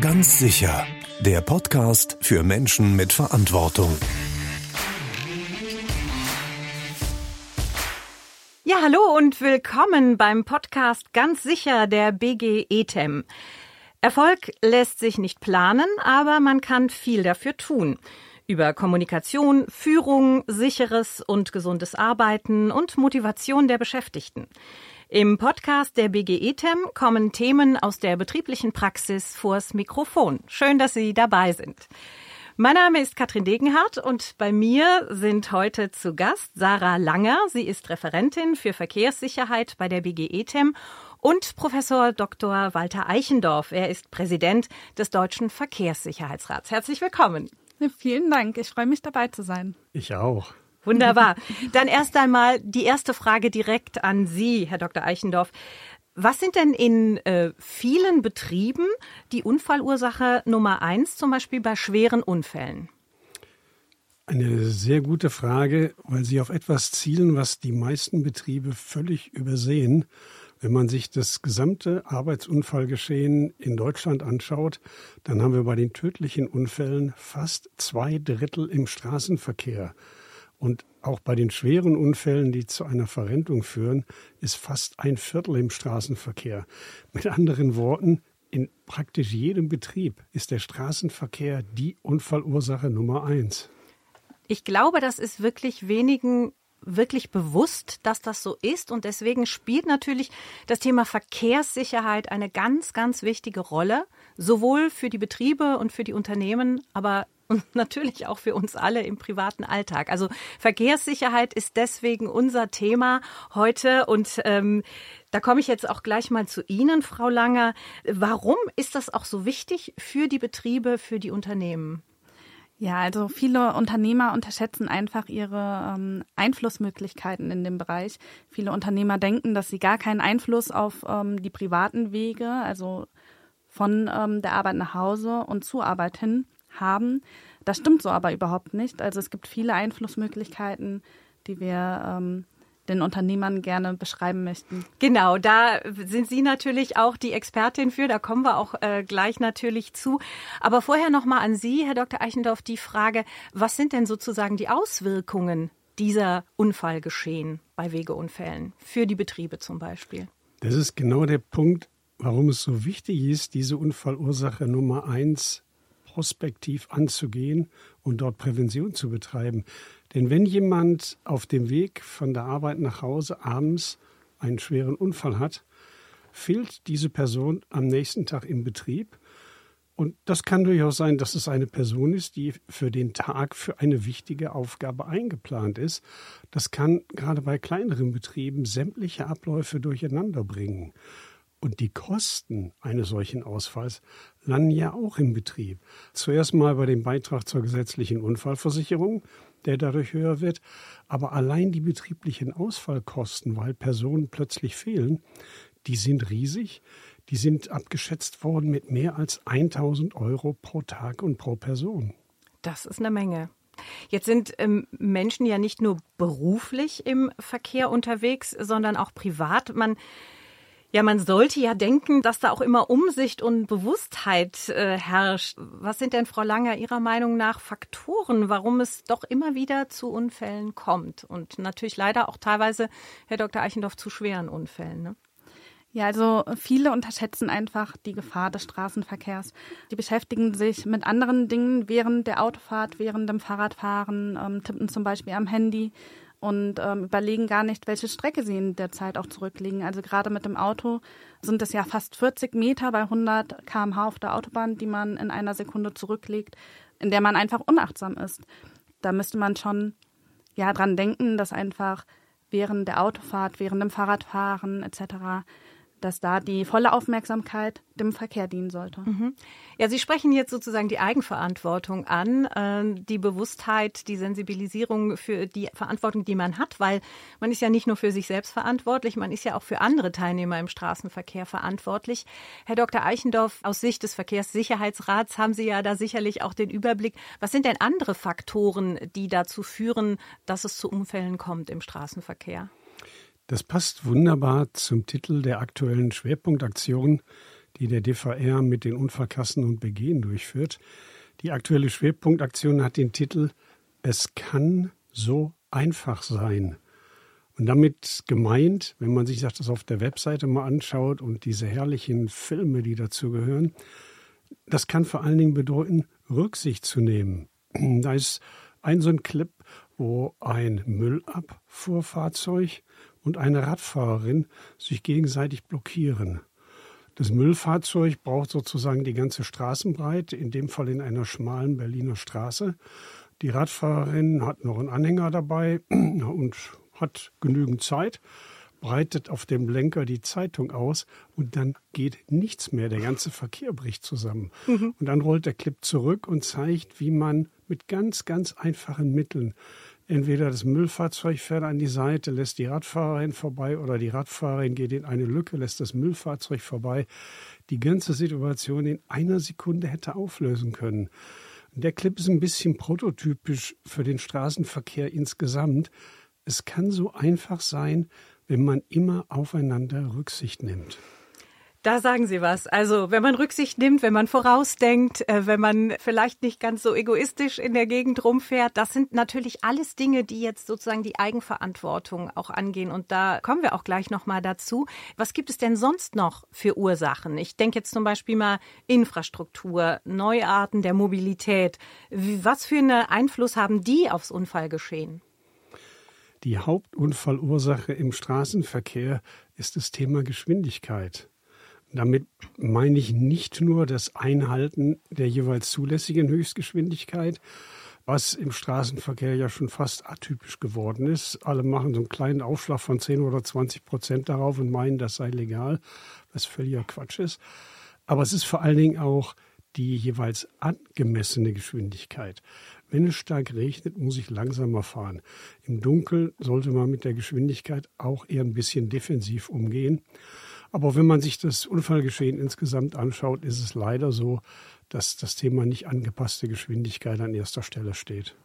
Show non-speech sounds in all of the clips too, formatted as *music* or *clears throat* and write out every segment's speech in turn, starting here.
Ganz sicher. Der Podcast für Menschen mit Verantwortung. Ja, hallo und willkommen beim Podcast Ganz sicher der BG ETEM. Erfolg lässt sich nicht planen, aber man kann viel dafür tun. Über Kommunikation, Führung, sicheres und gesundes Arbeiten und Motivation der Beschäftigten. Im Podcast der BGE-TEM kommen Themen aus der betrieblichen Praxis vors Mikrofon. Schön, dass Sie dabei sind. Mein Name ist Katrin Degenhardt und bei mir sind heute zu Gast Sarah Langer. Sie ist Referentin für Verkehrssicherheit bei der BGE-TEM und Professor Dr. Walter Eichendorf. Er ist Präsident des Deutschen Verkehrssicherheitsrats. Herzlich willkommen. Vielen Dank. Ich freue mich dabei zu sein. Ich auch. Wunderbar. Dann erst einmal die erste Frage direkt an Sie, Herr Dr. Eichendorf. Was sind denn in äh, vielen Betrieben die Unfallursache Nummer eins, zum Beispiel bei schweren Unfällen? Eine sehr gute Frage, weil Sie auf etwas zielen, was die meisten Betriebe völlig übersehen. Wenn man sich das gesamte Arbeitsunfallgeschehen in Deutschland anschaut, dann haben wir bei den tödlichen Unfällen fast zwei Drittel im Straßenverkehr. Und auch bei den schweren Unfällen, die zu einer Verrentung führen, ist fast ein Viertel im Straßenverkehr. Mit anderen Worten, in praktisch jedem Betrieb ist der Straßenverkehr die Unfallursache Nummer eins. Ich glaube, das ist wirklich wenigen wirklich bewusst, dass das so ist. Und deswegen spielt natürlich das Thema Verkehrssicherheit eine ganz, ganz wichtige Rolle, sowohl für die Betriebe und für die Unternehmen, aber und *laughs* natürlich auch für uns alle im privaten Alltag. Also Verkehrssicherheit ist deswegen unser Thema heute und ähm, da komme ich jetzt auch gleich mal zu Ihnen, Frau Langer. Warum ist das auch so wichtig für die Betriebe, für die Unternehmen? Ja, also viele Unternehmer unterschätzen einfach ihre ähm, Einflussmöglichkeiten in dem Bereich. Viele Unternehmer denken, dass sie gar keinen Einfluss auf ähm, die privaten Wege, also von ähm, der Arbeit nach Hause und zur Arbeit hin haben. Das stimmt so aber überhaupt nicht. Also es gibt viele Einflussmöglichkeiten, die wir ähm, den Unternehmern gerne beschreiben möchten. Genau, da sind Sie natürlich auch die Expertin für. Da kommen wir auch äh, gleich natürlich zu. Aber vorher noch mal an Sie, Herr Dr. Eichendorf, die Frage: Was sind denn sozusagen die Auswirkungen dieser Unfallgeschehen bei Wegeunfällen für die Betriebe zum Beispiel? Das ist genau der Punkt, warum es so wichtig ist, diese Unfallursache Nummer eins prospektiv anzugehen und dort Prävention zu betreiben. Denn wenn jemand auf dem Weg von der Arbeit nach Hause abends einen schweren Unfall hat, fehlt diese Person am nächsten Tag im Betrieb. Und das kann durchaus sein, dass es eine Person ist, die für den Tag für eine wichtige Aufgabe eingeplant ist. Das kann gerade bei kleineren Betrieben sämtliche Abläufe durcheinander bringen. Und die Kosten eines solchen Ausfalls landen ja auch im Betrieb. Zuerst mal bei dem Beitrag zur gesetzlichen Unfallversicherung, der dadurch höher wird. Aber allein die betrieblichen Ausfallkosten, weil Personen plötzlich fehlen, die sind riesig. Die sind abgeschätzt worden mit mehr als 1000 Euro pro Tag und pro Person. Das ist eine Menge. Jetzt sind ähm, Menschen ja nicht nur beruflich im Verkehr unterwegs, sondern auch privat. Man ja, man sollte ja denken, dass da auch immer Umsicht und Bewusstheit äh, herrscht. Was sind denn, Frau Langer, Ihrer Meinung nach Faktoren, warum es doch immer wieder zu Unfällen kommt? Und natürlich leider auch teilweise, Herr Dr. Eichendorff, zu schweren Unfällen. Ne? Ja, also viele unterschätzen einfach die Gefahr des Straßenverkehrs. Die beschäftigen sich mit anderen Dingen während der Autofahrt, während dem Fahrradfahren, ähm, tippen zum Beispiel am Handy und ähm, überlegen gar nicht, welche Strecke sie in der Zeit auch zurücklegen. Also gerade mit dem Auto sind es ja fast 40 Meter bei 100 km/h auf der Autobahn, die man in einer Sekunde zurücklegt, in der man einfach unachtsam ist. Da müsste man schon ja dran denken, dass einfach während der Autofahrt, während dem Fahrradfahren etc dass da die volle Aufmerksamkeit dem Verkehr dienen sollte. Mhm. Ja, Sie sprechen jetzt sozusagen die Eigenverantwortung an, äh, die Bewusstheit, die Sensibilisierung für die Verantwortung, die man hat, weil man ist ja nicht nur für sich selbst verantwortlich, man ist ja auch für andere Teilnehmer im Straßenverkehr verantwortlich. Herr Dr. Eichendorff, aus Sicht des Verkehrssicherheitsrats haben Sie ja da sicherlich auch den Überblick. Was sind denn andere Faktoren, die dazu führen, dass es zu Unfällen kommt im Straßenverkehr? Das passt wunderbar zum Titel der aktuellen Schwerpunktaktion, die der DVR mit den Unfallkassen und Begehen durchführt. Die aktuelle Schwerpunktaktion hat den Titel Es kann so einfach sein. Und damit gemeint, wenn man sich das auf der Webseite mal anschaut und diese herrlichen Filme, die dazu gehören, das kann vor allen Dingen bedeuten, Rücksicht zu nehmen. Da ist ein so ein Clip, wo ein Müllabfuhrfahrzeug und eine Radfahrerin sich gegenseitig blockieren. Das Müllfahrzeug braucht sozusagen die ganze Straßenbreite, in dem Fall in einer schmalen Berliner Straße. Die Radfahrerin hat noch einen Anhänger dabei *clears throat* und hat genügend Zeit, breitet auf dem Lenker die Zeitung aus und dann geht nichts mehr. Der ganze Verkehr bricht zusammen. Mhm. Und dann rollt der Clip zurück und zeigt, wie man mit ganz, ganz einfachen Mitteln Entweder das Müllfahrzeug fährt an die Seite, lässt die Radfahrerin vorbei oder die Radfahrerin geht in eine Lücke, lässt das Müllfahrzeug vorbei. Die ganze Situation in einer Sekunde hätte auflösen können. Der Clip ist ein bisschen prototypisch für den Straßenverkehr insgesamt. Es kann so einfach sein, wenn man immer aufeinander Rücksicht nimmt. Da sagen Sie was. Also, wenn man Rücksicht nimmt, wenn man vorausdenkt, äh, wenn man vielleicht nicht ganz so egoistisch in der Gegend rumfährt, das sind natürlich alles Dinge, die jetzt sozusagen die Eigenverantwortung auch angehen. Und da kommen wir auch gleich nochmal dazu. Was gibt es denn sonst noch für Ursachen? Ich denke jetzt zum Beispiel mal Infrastruktur, Neuarten der Mobilität. Was für einen Einfluss haben die aufs Unfallgeschehen? Die Hauptunfallursache im Straßenverkehr ist das Thema Geschwindigkeit. Damit meine ich nicht nur das Einhalten der jeweils zulässigen Höchstgeschwindigkeit, was im Straßenverkehr ja schon fast atypisch geworden ist. Alle machen so einen kleinen Aufschlag von 10 oder 20 Prozent darauf und meinen, das sei legal, was völliger Quatsch ist. Aber es ist vor allen Dingen auch die jeweils angemessene Geschwindigkeit. Wenn es stark regnet, muss ich langsamer fahren. Im Dunkeln sollte man mit der Geschwindigkeit auch eher ein bisschen defensiv umgehen. Aber wenn man sich das Unfallgeschehen insgesamt anschaut, ist es leider so, dass das Thema nicht angepasste Geschwindigkeit an erster Stelle steht.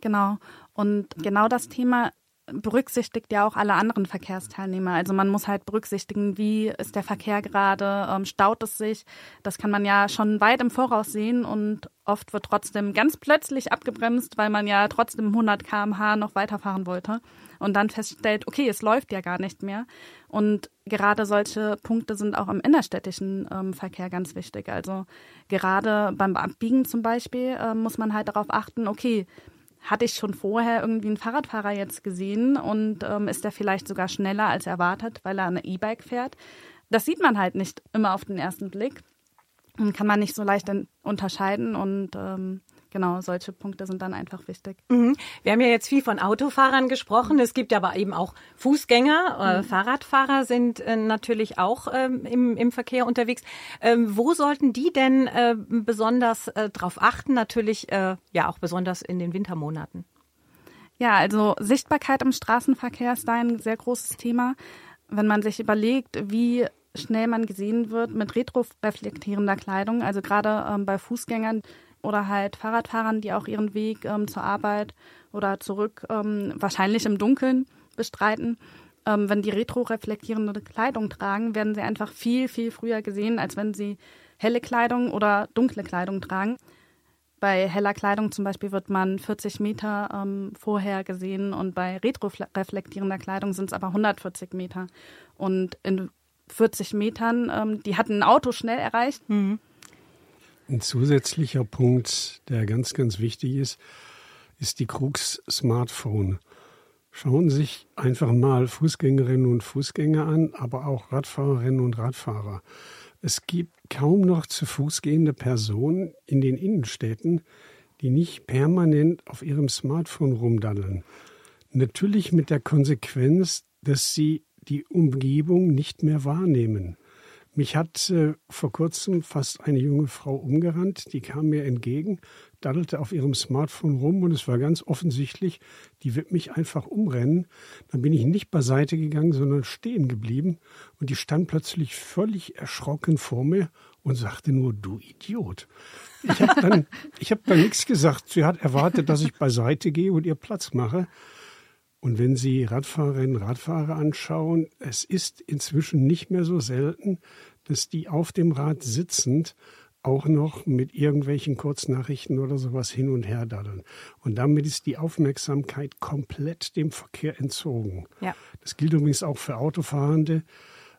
Genau. Und genau das Thema berücksichtigt ja auch alle anderen Verkehrsteilnehmer. Also man muss halt berücksichtigen, wie ist der Verkehr gerade, ähm, staut es sich. Das kann man ja schon weit im Voraus sehen und oft wird trotzdem ganz plötzlich abgebremst, weil man ja trotzdem 100 km/h noch weiterfahren wollte und dann feststellt, okay, es läuft ja gar nicht mehr. Und gerade solche Punkte sind auch im innerstädtischen ähm, Verkehr ganz wichtig. Also gerade beim Abbiegen zum Beispiel äh, muss man halt darauf achten, okay, hatte ich schon vorher irgendwie einen Fahrradfahrer jetzt gesehen und ähm, ist der vielleicht sogar schneller als erwartet, weil er eine E-Bike fährt. Das sieht man halt nicht immer auf den ersten Blick und kann man nicht so leicht unterscheiden und ähm, genau, solche Punkte sind dann einfach wichtig. Mhm. Wir haben ja jetzt viel von Autofahrern gesprochen. Es gibt aber eben auch Fußgänger. Äh, mhm. Fahrradfahrer sind äh, natürlich auch ähm, im, im Verkehr unterwegs. Ähm, wo sollten die denn äh, besonders äh, darauf achten? Natürlich ja auch besonders in den Wintermonaten. Ja, also Sichtbarkeit im Straßenverkehr ist da ein sehr großes Thema. Wenn man sich überlegt, wie schnell man gesehen wird mit retroreflektierender Kleidung, also gerade ähm, bei Fußgängern, oder halt Fahrradfahrern, die auch ihren Weg ähm, zur Arbeit oder zurück ähm, wahrscheinlich im Dunkeln bestreiten. Ähm, wenn die retroreflektierende Kleidung tragen, werden sie einfach viel, viel früher gesehen, als wenn sie helle Kleidung oder dunkle Kleidung tragen. Bei heller Kleidung zum Beispiel wird man 40 Meter ähm, vorher gesehen und bei retroreflektierender Kleidung sind es aber 140 Meter. Und in 40 Metern, ähm, die hatten ein Auto schnell erreicht. Mhm. Ein zusätzlicher Punkt, der ganz, ganz wichtig ist, ist die Krux Smartphone. Schauen Sie sich einfach mal Fußgängerinnen und Fußgänger an, aber auch Radfahrerinnen und Radfahrer. Es gibt kaum noch zu Fuß gehende Personen in den Innenstädten, die nicht permanent auf ihrem Smartphone rumdaddeln. Natürlich mit der Konsequenz, dass sie die Umgebung nicht mehr wahrnehmen. Mich hat äh, vor kurzem fast eine junge Frau umgerannt, die kam mir entgegen, daddelte auf ihrem Smartphone rum und es war ganz offensichtlich, die wird mich einfach umrennen. Dann bin ich nicht beiseite gegangen, sondern stehen geblieben und die stand plötzlich völlig erschrocken vor mir und sagte nur, du Idiot. Ich habe dann, ich hab dann nichts gesagt. Sie hat erwartet, dass ich beiseite gehe und ihr Platz mache. Und wenn Sie Radfahrerinnen und Radfahrer anschauen, es ist inzwischen nicht mehr so selten, dass die auf dem Rad sitzend auch noch mit irgendwelchen Kurznachrichten oder sowas hin und her daddeln. Und damit ist die Aufmerksamkeit komplett dem Verkehr entzogen. Ja. Das gilt übrigens auch für Autofahrende,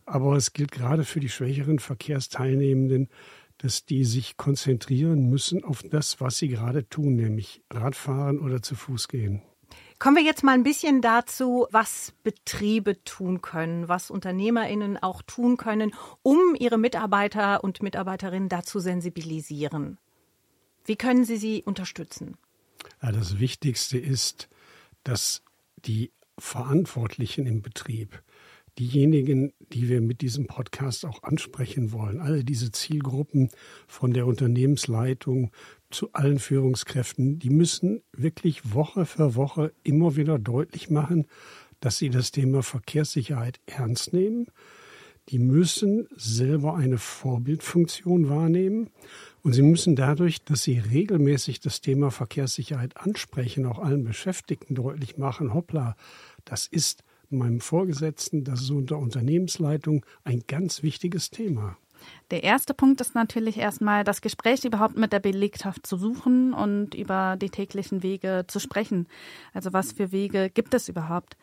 aber es gilt gerade für die schwächeren Verkehrsteilnehmenden, dass die sich konzentrieren müssen auf das, was sie gerade tun, nämlich Radfahren oder zu Fuß gehen. Kommen wir jetzt mal ein bisschen dazu, was Betriebe tun können, was Unternehmerinnen auch tun können, um ihre Mitarbeiter und Mitarbeiterinnen dazu sensibilisieren. Wie können Sie sie unterstützen? Ja, das Wichtigste ist, dass die Verantwortlichen im Betrieb diejenigen, die wir mit diesem Podcast auch ansprechen wollen, alle diese Zielgruppen von der Unternehmensleitung zu allen Führungskräften, die müssen wirklich Woche für Woche immer wieder deutlich machen, dass sie das Thema Verkehrssicherheit ernst nehmen. Die müssen selber eine Vorbildfunktion wahrnehmen und sie müssen dadurch, dass sie regelmäßig das Thema Verkehrssicherheit ansprechen, auch allen Beschäftigten deutlich machen, hoppla, das ist meinem Vorgesetzten, das ist unter Unternehmensleitung ein ganz wichtiges Thema. Der erste Punkt ist natürlich erstmal das Gespräch überhaupt mit der Belegschaft zu suchen und über die täglichen Wege zu sprechen. Also was für Wege gibt es überhaupt?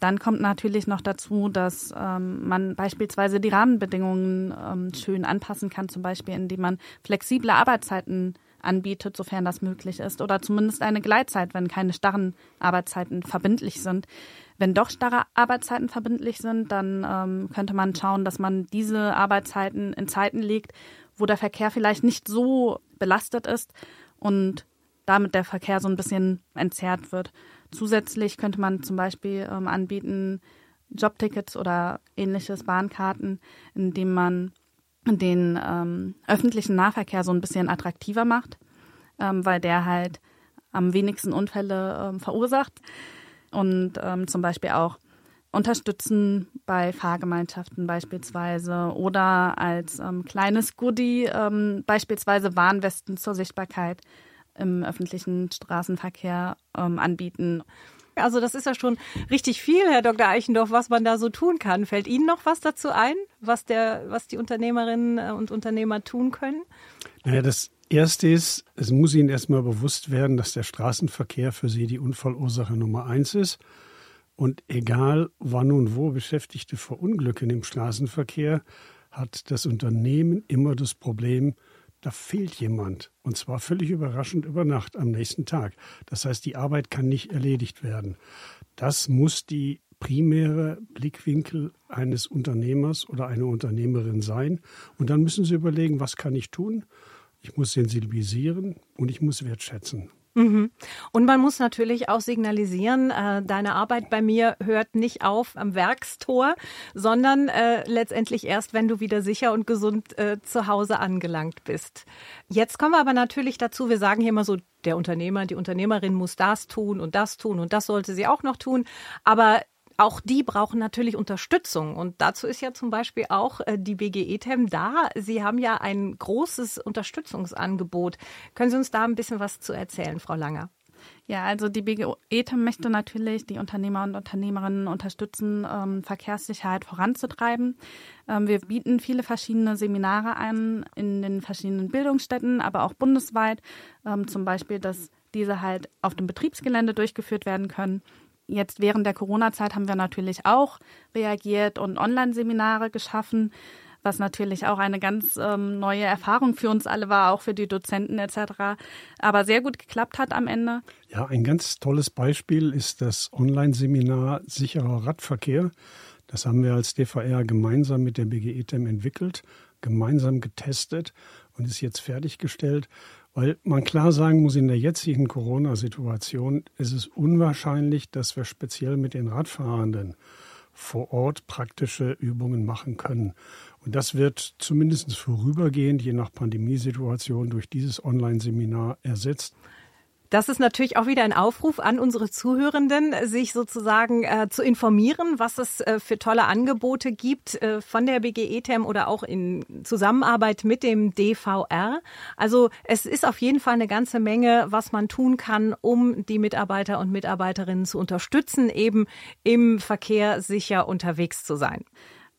Dann kommt natürlich noch dazu, dass ähm, man beispielsweise die Rahmenbedingungen ähm, schön anpassen kann, zum Beispiel indem man flexible Arbeitszeiten anbietet, sofern das möglich ist, oder zumindest eine Gleitzeit, wenn keine starren Arbeitszeiten verbindlich sind. Wenn doch starre Arbeitszeiten verbindlich sind, dann ähm, könnte man schauen, dass man diese Arbeitszeiten in Zeiten legt, wo der Verkehr vielleicht nicht so belastet ist und damit der Verkehr so ein bisschen entzerrt wird. Zusätzlich könnte man zum Beispiel ähm, anbieten Jobtickets oder ähnliches Bahnkarten, indem man den ähm, öffentlichen Nahverkehr so ein bisschen attraktiver macht, ähm, weil der halt am wenigsten Unfälle ähm, verursacht und ähm, zum Beispiel auch unterstützen bei Fahrgemeinschaften beispielsweise oder als ähm, kleines Goodie ähm, beispielsweise Warnwesten zur Sichtbarkeit im öffentlichen Straßenverkehr ähm, anbieten. Also das ist ja schon richtig viel, Herr Dr. Eichendorf, was man da so tun kann. Fällt Ihnen noch was dazu ein, was, der, was die Unternehmerinnen äh, und Unternehmer tun können? Naja, das Erste ist, es muss Ihnen erstmal bewusst werden, dass der Straßenverkehr für Sie die Unfallursache Nummer eins ist. Und egal, wann und wo Beschäftigte verunglücken im Straßenverkehr, hat das Unternehmen immer das Problem, da fehlt jemand. Und zwar völlig überraschend über Nacht am nächsten Tag. Das heißt, die Arbeit kann nicht erledigt werden. Das muss die primäre Blickwinkel eines Unternehmers oder einer Unternehmerin sein. Und dann müssen Sie überlegen, was kann ich tun? Ich muss sensibilisieren und ich muss wertschätzen. Mhm. Und man muss natürlich auch signalisieren, äh, deine Arbeit bei mir hört nicht auf am Werkstor, sondern äh, letztendlich erst, wenn du wieder sicher und gesund äh, zu Hause angelangt bist. Jetzt kommen wir aber natürlich dazu, wir sagen hier immer so, der Unternehmer, die Unternehmerin muss das tun und das tun und das sollte sie auch noch tun. Aber auch die brauchen natürlich Unterstützung. Und dazu ist ja zum Beispiel auch äh, die BGE-TEM da. Sie haben ja ein großes Unterstützungsangebot. Können Sie uns da ein bisschen was zu erzählen, Frau Langer? Ja, also die BGE-TEM möchte natürlich die Unternehmer und Unternehmerinnen unterstützen, ähm, Verkehrssicherheit voranzutreiben. Ähm, wir bieten viele verschiedene Seminare an in den verschiedenen Bildungsstätten, aber auch bundesweit. Ähm, zum Beispiel, dass diese halt auf dem Betriebsgelände durchgeführt werden können Jetzt während der Corona-Zeit haben wir natürlich auch reagiert und Online-Seminare geschaffen, was natürlich auch eine ganz ähm, neue Erfahrung für uns alle war, auch für die Dozenten etc. Aber sehr gut geklappt hat am Ende. Ja, ein ganz tolles Beispiel ist das Online-Seminar Sicherer Radverkehr. Das haben wir als DVR gemeinsam mit der BGETEM entwickelt, gemeinsam getestet und ist jetzt fertiggestellt. Weil man klar sagen muss, in der jetzigen Corona-Situation ist es unwahrscheinlich, dass wir speziell mit den Radfahrenden vor Ort praktische Übungen machen können. Und das wird zumindest vorübergehend, je nach Pandemiesituation, durch dieses Online-Seminar ersetzt. Das ist natürlich auch wieder ein Aufruf an unsere Zuhörenden, sich sozusagen äh, zu informieren, was es äh, für tolle Angebote gibt äh, von der BGE-TEM oder auch in Zusammenarbeit mit dem DVR. Also es ist auf jeden Fall eine ganze Menge, was man tun kann, um die Mitarbeiter und Mitarbeiterinnen zu unterstützen, eben im Verkehr sicher unterwegs zu sein.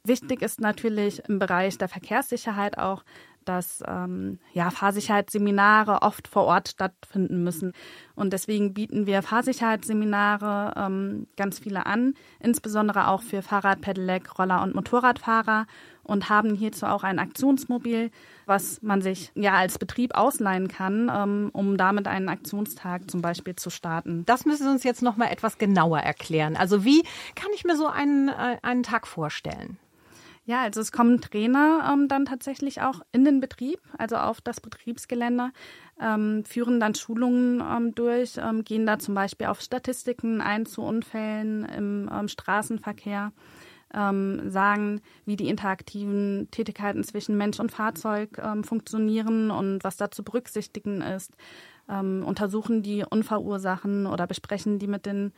Wichtig ist natürlich im Bereich der Verkehrssicherheit auch, dass ähm, ja, Fahrsicherheitsseminare oft vor Ort stattfinden müssen. Und deswegen bieten wir Fahrsicherheitsseminare ähm, ganz viele an, insbesondere auch für Fahrrad, Pedelec, Roller und Motorradfahrer und haben hierzu auch ein Aktionsmobil, was man sich ja als Betrieb ausleihen kann, ähm, um damit einen Aktionstag zum Beispiel zu starten. Das müssen Sie uns jetzt noch mal etwas genauer erklären. Also wie kann ich mir so einen, äh, einen Tag vorstellen? Ja, also es kommen Trainer ähm, dann tatsächlich auch in den Betrieb, also auf das Betriebsgelände, ähm, führen dann Schulungen ähm, durch, ähm, gehen da zum Beispiel auf Statistiken ein zu Unfällen im ähm, Straßenverkehr, ähm, sagen, wie die interaktiven Tätigkeiten zwischen Mensch und Fahrzeug funktionieren und was da zu berücksichtigen ist, untersuchen die Unfallursachen oder besprechen die mit den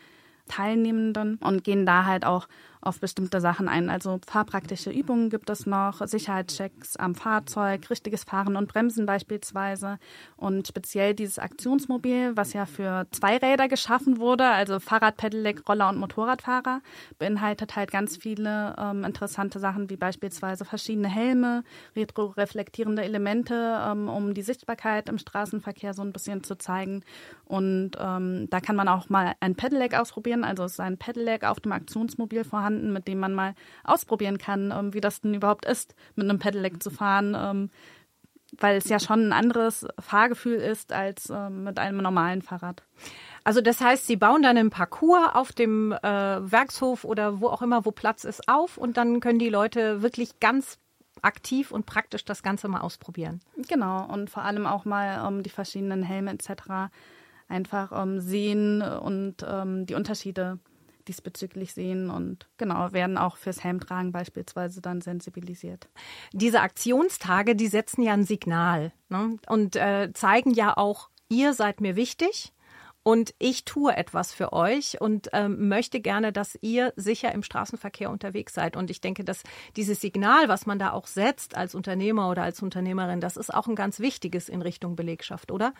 Teilnehmenden und gehen da halt auch auf bestimmte Sachen ein. Also fahrpraktische Übungen gibt es noch, Sicherheitschecks am Fahrzeug, richtiges Fahren und Bremsen beispielsweise und speziell dieses Aktionsmobil, was ja für Zweiräder geschaffen wurde, also Fahrrad, Pedelec, Roller und Motorradfahrer, beinhaltet halt ganz viele ähm, interessante Sachen wie beispielsweise verschiedene Helme, retroreflektierende Elemente, ähm, um die Sichtbarkeit im Straßenverkehr so ein bisschen zu zeigen. Und ähm, da kann man auch mal ein Pedelec ausprobieren, also ist ein Pedelec auf dem Aktionsmobil vorhanden vorhanden, mit dem man mal ausprobieren kann, ähm, wie das denn überhaupt ist, mit einem Pedelec zu fahren, ähm, weil es ja schon ein anderes Fahrgefühl ist als ähm, mit einem normalen Fahrrad. Also das heißt, Sie bauen dann einen Parcours auf dem äh, Werkshof oder wo auch immer, wo Platz ist, auf und dann können die Leute wirklich ganz aktiv und praktisch das Ganze mal ausprobieren. Genau, und vor allem auch mal um, die verschiedenen Helme etc. einfach um, sehen und um, die Unterschiede diesbezüglich sehen und genau, werden auch fürs Helmtragen beispielsweise dann sensibilisiert. Diese Aktionstage, die setzen ja ein Signal ne? und äh, zeigen ja auch, ihr seid mir wichtig. Und ich tue etwas für euch und ähm, möchte gerne, dass ihr sicher im Straßenverkehr unterwegs seid. Und ich denke, dass dieses Signal, was man da auch setzt als Unternehmer oder als Unternehmerin, das ist auch ein ganz wichtiges in Richtung Belegschaft, oder?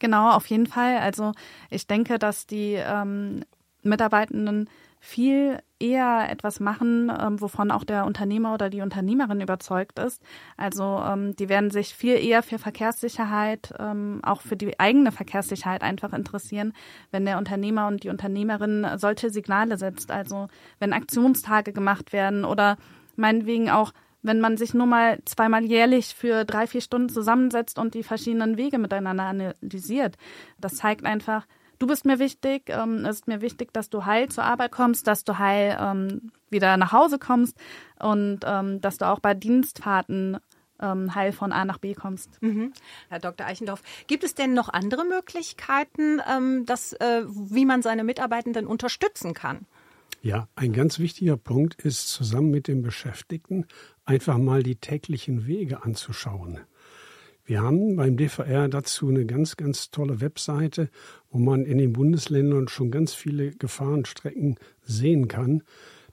Genau, auf jeden Fall. Also ich denke, dass die ähm, Mitarbeitenden viel eher etwas machen, ähm, wovon auch der Unternehmer oder die Unternehmerin überzeugt ist. Also ähm, die werden sich viel eher für Verkehrssicherheit, ähm, auch für die eigene Verkehrssicherheit einfach interessieren, wenn der Unternehmer und die Unternehmerin solche Signale setzt. Also wenn Aktionstage gemacht werden oder meinetwegen auch wenn man sich nur mal zweimal jährlich für drei, vier Stunden zusammensetzt und die verschiedenen Wege miteinander analysiert. Das zeigt einfach, du bist mir wichtig, ähm, es ist mir wichtig, dass du heil zur Arbeit kommst, dass du heil ähm, wieder nach Hause kommst und ähm, dass du auch bei Dienstfahrten ähm, heil von A nach B kommst. Mhm. Herr Dr. Eichendorf, gibt es denn noch andere Möglichkeiten, ähm, dass, äh, wie man seine Mitarbeitenden unterstützen kann? Ja, ein ganz wichtiger Punkt ist, zusammen mit den Beschäftigten einfach mal die täglichen Wege anzuschauen. Wir haben beim DVR dazu eine ganz, ganz tolle Webseite, wo man in den Bundesländern schon ganz viele Gefahrenstrecken sehen kann.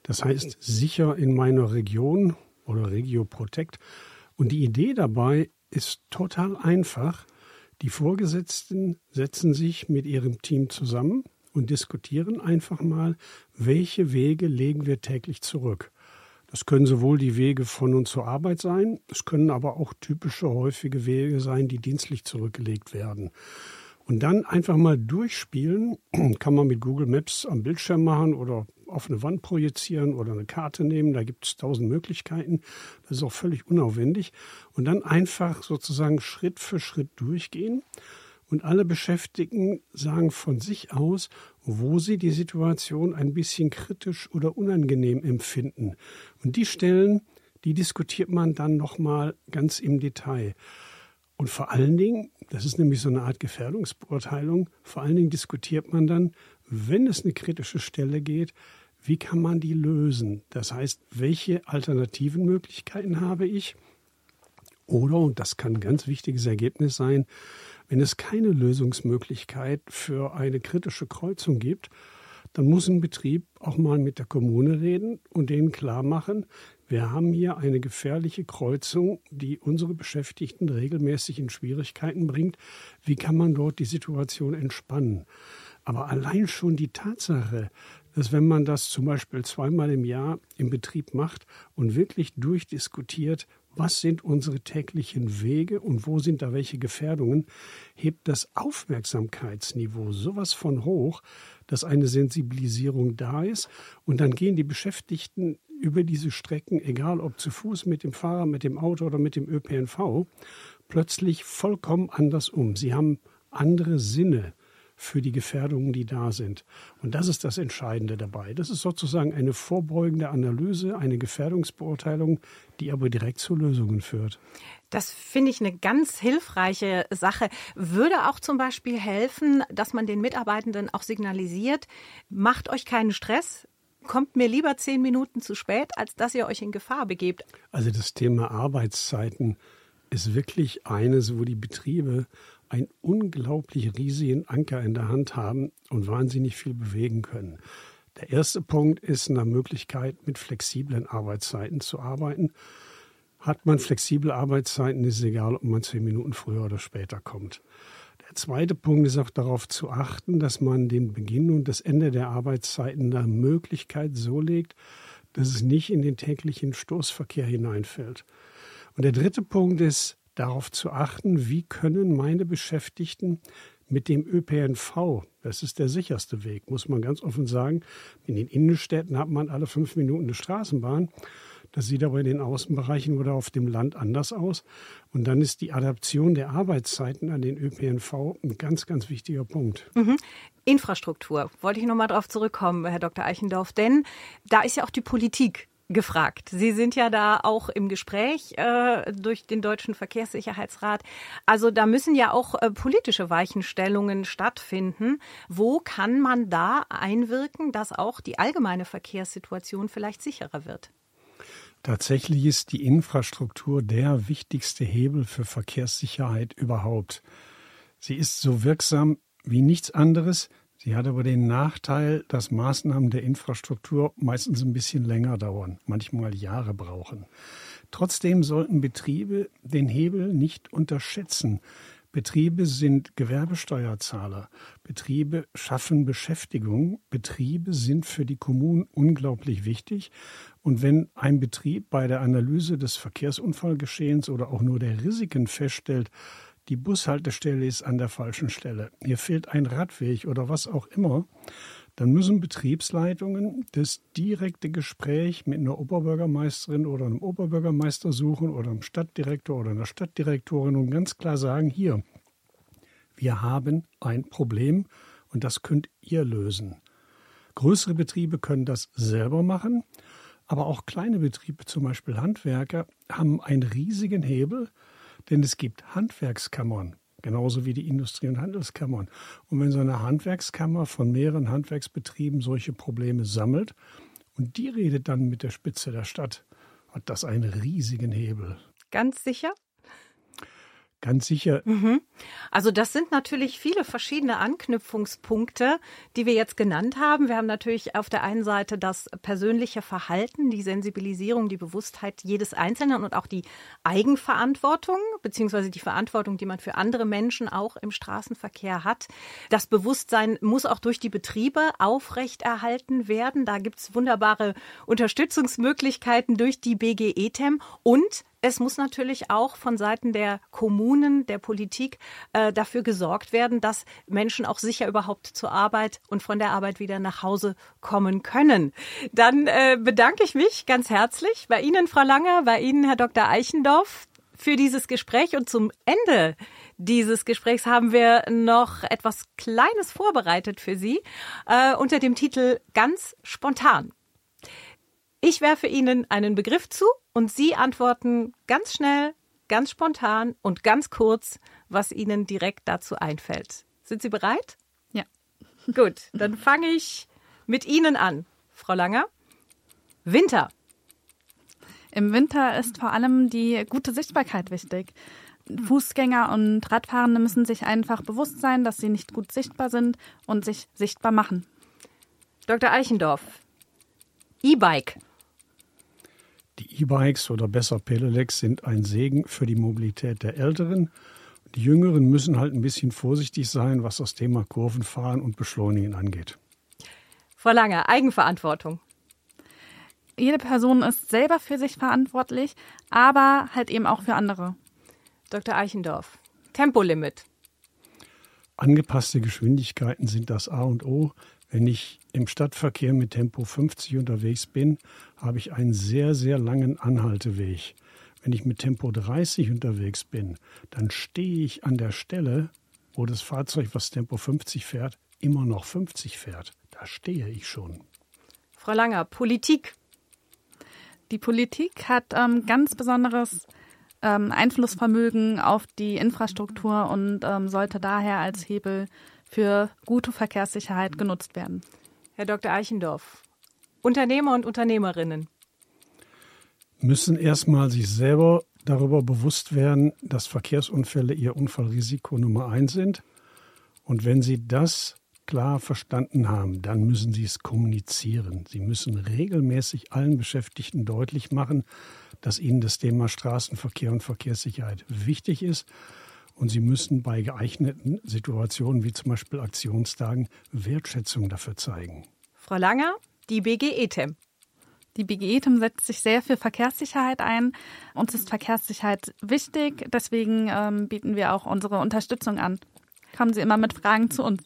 Das heißt, sicher in meiner Region oder Regio Protect. Und die Idee dabei ist total einfach. Die Vorgesetzten setzen sich mit ihrem Team zusammen und diskutieren einfach mal, welche Wege legen wir täglich zurück. Das können sowohl die Wege von und zur Arbeit sein, es können aber auch typische häufige Wege sein, die dienstlich zurückgelegt werden. Und dann einfach mal durchspielen, *clears throat* kann man mit Google Maps am Bildschirm machen oder auf eine Wand projizieren oder eine Karte nehmen. Da gibt es tausend Möglichkeiten. Das ist auch völlig unaufwendig. Und dann einfach sozusagen Schritt für Schritt durchgehen und alle Beschäftigten sagen von sich aus, wo sie die Situation ein bisschen kritisch oder unangenehm empfinden. Und die Stellen, die diskutiert man dann nochmal ganz im Detail. Und vor allen Dingen, das ist nämlich so eine Art Gefährdungsbeurteilung, vor allen Dingen diskutiert man dann, wenn es eine kritische Stelle geht, wie kann man die lösen? Das heißt, welche alternativen Möglichkeiten habe ich? Oder, und das kann ein ganz wichtiges Ergebnis sein, wenn es keine Lösungsmöglichkeit für eine kritische Kreuzung gibt, dann muss ein Betrieb auch mal mit der Kommune reden und denen klar machen, wir haben hier eine gefährliche Kreuzung, die unsere Beschäftigten regelmäßig in Schwierigkeiten bringt. Wie kann man dort die Situation entspannen? Aber allein schon die Tatsache, dass wenn man das zum Beispiel zweimal im Jahr im Betrieb macht und wirklich durchdiskutiert, was sind unsere täglichen Wege und wo sind da welche Gefährdungen, hebt das Aufmerksamkeitsniveau sowas von hoch, dass eine Sensibilisierung da ist. Und dann gehen die Beschäftigten über diese Strecken, egal ob zu Fuß, mit dem Fahrrad, mit dem Auto oder mit dem ÖPNV, plötzlich vollkommen anders um. Sie haben andere Sinne für die Gefährdungen, die da sind. Und das ist das Entscheidende dabei. Das ist sozusagen eine vorbeugende Analyse, eine Gefährdungsbeurteilung, die aber direkt zu Lösungen führt. Das finde ich eine ganz hilfreiche Sache. Würde auch zum Beispiel helfen, dass man den Mitarbeitenden auch signalisiert, macht euch keinen Stress, kommt mir lieber zehn Minuten zu spät, als dass ihr euch in Gefahr begebt. Also das Thema Arbeitszeiten ist wirklich eines, wo die Betriebe einen unglaublich riesigen Anker in der Hand haben und wahnsinnig viel bewegen können. Der erste Punkt ist eine Möglichkeit, mit flexiblen Arbeitszeiten zu arbeiten. Hat man flexible Arbeitszeiten, ist es egal, ob man zehn Minuten früher oder später kommt. Der zweite Punkt ist auch darauf zu achten, dass man den Beginn und das Ende der Arbeitszeiten nach Möglichkeit so legt, dass es nicht in den täglichen Stoßverkehr hineinfällt. Und der dritte Punkt ist, darauf zu achten, wie können meine Beschäftigten mit dem ÖPNV, das ist der sicherste Weg, muss man ganz offen sagen. In den Innenstädten hat man alle fünf Minuten eine Straßenbahn. Das sieht aber in den Außenbereichen oder auf dem Land anders aus. Und dann ist die Adaption der Arbeitszeiten an den ÖPNV ein ganz, ganz wichtiger Punkt. Mhm. Infrastruktur, wollte ich nochmal darauf zurückkommen, Herr Dr. Eichendorf, denn da ist ja auch die Politik gefragt. Sie sind ja da auch im Gespräch äh, durch den Deutschen Verkehrssicherheitsrat. Also da müssen ja auch äh, politische Weichenstellungen stattfinden. Wo kann man da einwirken, dass auch die allgemeine Verkehrssituation vielleicht sicherer wird? Tatsächlich ist die Infrastruktur der wichtigste Hebel für Verkehrssicherheit überhaupt. Sie ist so wirksam wie nichts anderes, Sie hat aber den Nachteil, dass Maßnahmen der Infrastruktur meistens ein bisschen länger dauern, manchmal Jahre brauchen. Trotzdem sollten Betriebe den Hebel nicht unterschätzen. Betriebe sind Gewerbesteuerzahler. Betriebe schaffen Beschäftigung. Betriebe sind für die Kommunen unglaublich wichtig. Und wenn ein Betrieb bei der Analyse des Verkehrsunfallgeschehens oder auch nur der Risiken feststellt, die Bushaltestelle ist an der falschen Stelle, hier fehlt ein Radweg oder was auch immer, dann müssen Betriebsleitungen das direkte Gespräch mit einer Oberbürgermeisterin oder einem Oberbürgermeister suchen oder einem Stadtdirektor oder einer Stadtdirektorin und ganz klar sagen, hier, wir haben ein Problem und das könnt ihr lösen. Größere Betriebe können das selber machen, aber auch kleine Betriebe, zum Beispiel Handwerker, haben einen riesigen Hebel, denn es gibt Handwerkskammern, genauso wie die Industrie- und Handelskammern. Und wenn so eine Handwerkskammer von mehreren Handwerksbetrieben solche Probleme sammelt und die redet dann mit der Spitze der Stadt, hat das einen riesigen Hebel. Ganz sicher? Ganz sicher. Mhm. Also das sind natürlich viele verschiedene Anknüpfungspunkte, die wir jetzt genannt haben. Wir haben natürlich auf der einen Seite das persönliche Verhalten, die Sensibilisierung, die Bewusstheit jedes Einzelnen und auch die Eigenverantwortung, beziehungsweise die Verantwortung, die man für andere Menschen auch im Straßenverkehr hat. Das Bewusstsein muss auch durch die Betriebe aufrechterhalten werden. Da gibt's wunderbare Unterstützungsmöglichkeiten durch die BGE-TEM und es muss natürlich auch von Seiten der Kommunen, der Politik äh, dafür gesorgt werden, dass Menschen auch sicher überhaupt zur Arbeit und von der Arbeit wieder nach Hause kommen können. Dann äh, bedanke ich mich ganz herzlich bei Ihnen, Frau Langer, bei Ihnen, Herr Dr. Eichendorf, für dieses Gespräch. Und zum Ende dieses Gesprächs haben wir noch etwas Kleines vorbereitet für Sie äh, unter dem Titel Ganz spontan. Ich werfe Ihnen einen Begriff zu und Sie antworten ganz schnell, ganz spontan und ganz kurz, was Ihnen direkt dazu einfällt. Sind Sie bereit? Ja. *laughs* Gut, dann fange ich mit Ihnen an. Frau Langer. Winter. Im Winter ist vor allem die gute Sichtbarkeit wichtig. Fußgänger und Radfahrende müssen sich einfach bewusst sein, dass sie nicht gut sichtbar sind und sich sichtbar machen. Dr. Eichendorf. E-Bike. Die E-Bikes oder besser Pedelecs sind ein Segen für die Mobilität der Älteren. Die Jüngeren müssen halt ein bisschen vorsichtig sein, was das Thema Kurvenfahren und Beschleunigen angeht. Frau Langer, Eigenverantwortung. Jede Person ist selber für sich verantwortlich, aber halt eben auch für andere. Dr. Eichendorf, Tempolimit. Angepasste Geschwindigkeiten sind das A und O. Wenn ich im Stadtverkehr mit Tempo 50 unterwegs bin, habe ich einen sehr, sehr langen Anhalteweg. Wenn ich mit Tempo 30 unterwegs bin, dann stehe ich an der Stelle, wo das Fahrzeug, was Tempo 50 fährt, immer noch 50 fährt. Da stehe ich schon. Frau Langer, Politik. Die Politik hat ähm, ganz besonderes ähm, Einflussvermögen auf die Infrastruktur und ähm, sollte daher als Hebel für gute Verkehrssicherheit genutzt werden. Herr Dr. Eichendorf, Unternehmer und Unternehmerinnen müssen erstmal sich selber darüber bewusst werden, dass Verkehrsunfälle ihr Unfallrisiko Nummer eins sind. Und wenn sie das klar verstanden haben, dann müssen sie es kommunizieren. Sie müssen regelmäßig allen Beschäftigten deutlich machen, dass ihnen das Thema Straßenverkehr und Verkehrssicherheit wichtig ist. Und sie müssen bei geeigneten Situationen wie zum Beispiel Aktionstagen Wertschätzung dafür zeigen. Frau Langer, die BGE-TEM. Die BGE-TEM setzt sich sehr für Verkehrssicherheit ein. Uns ist Verkehrssicherheit wichtig, deswegen ähm, bieten wir auch unsere Unterstützung an. Kommen Sie immer mit Fragen zu uns.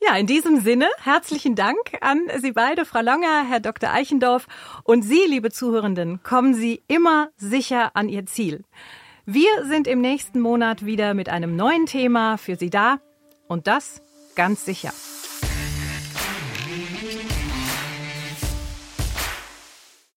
Ja, in diesem Sinne herzlichen Dank an Sie beide, Frau Longer, Herr Dr. Eichendorf und Sie, liebe Zuhörenden, kommen Sie immer sicher an Ihr Ziel. Wir sind im nächsten Monat wieder mit einem neuen Thema für Sie da und das ganz sicher.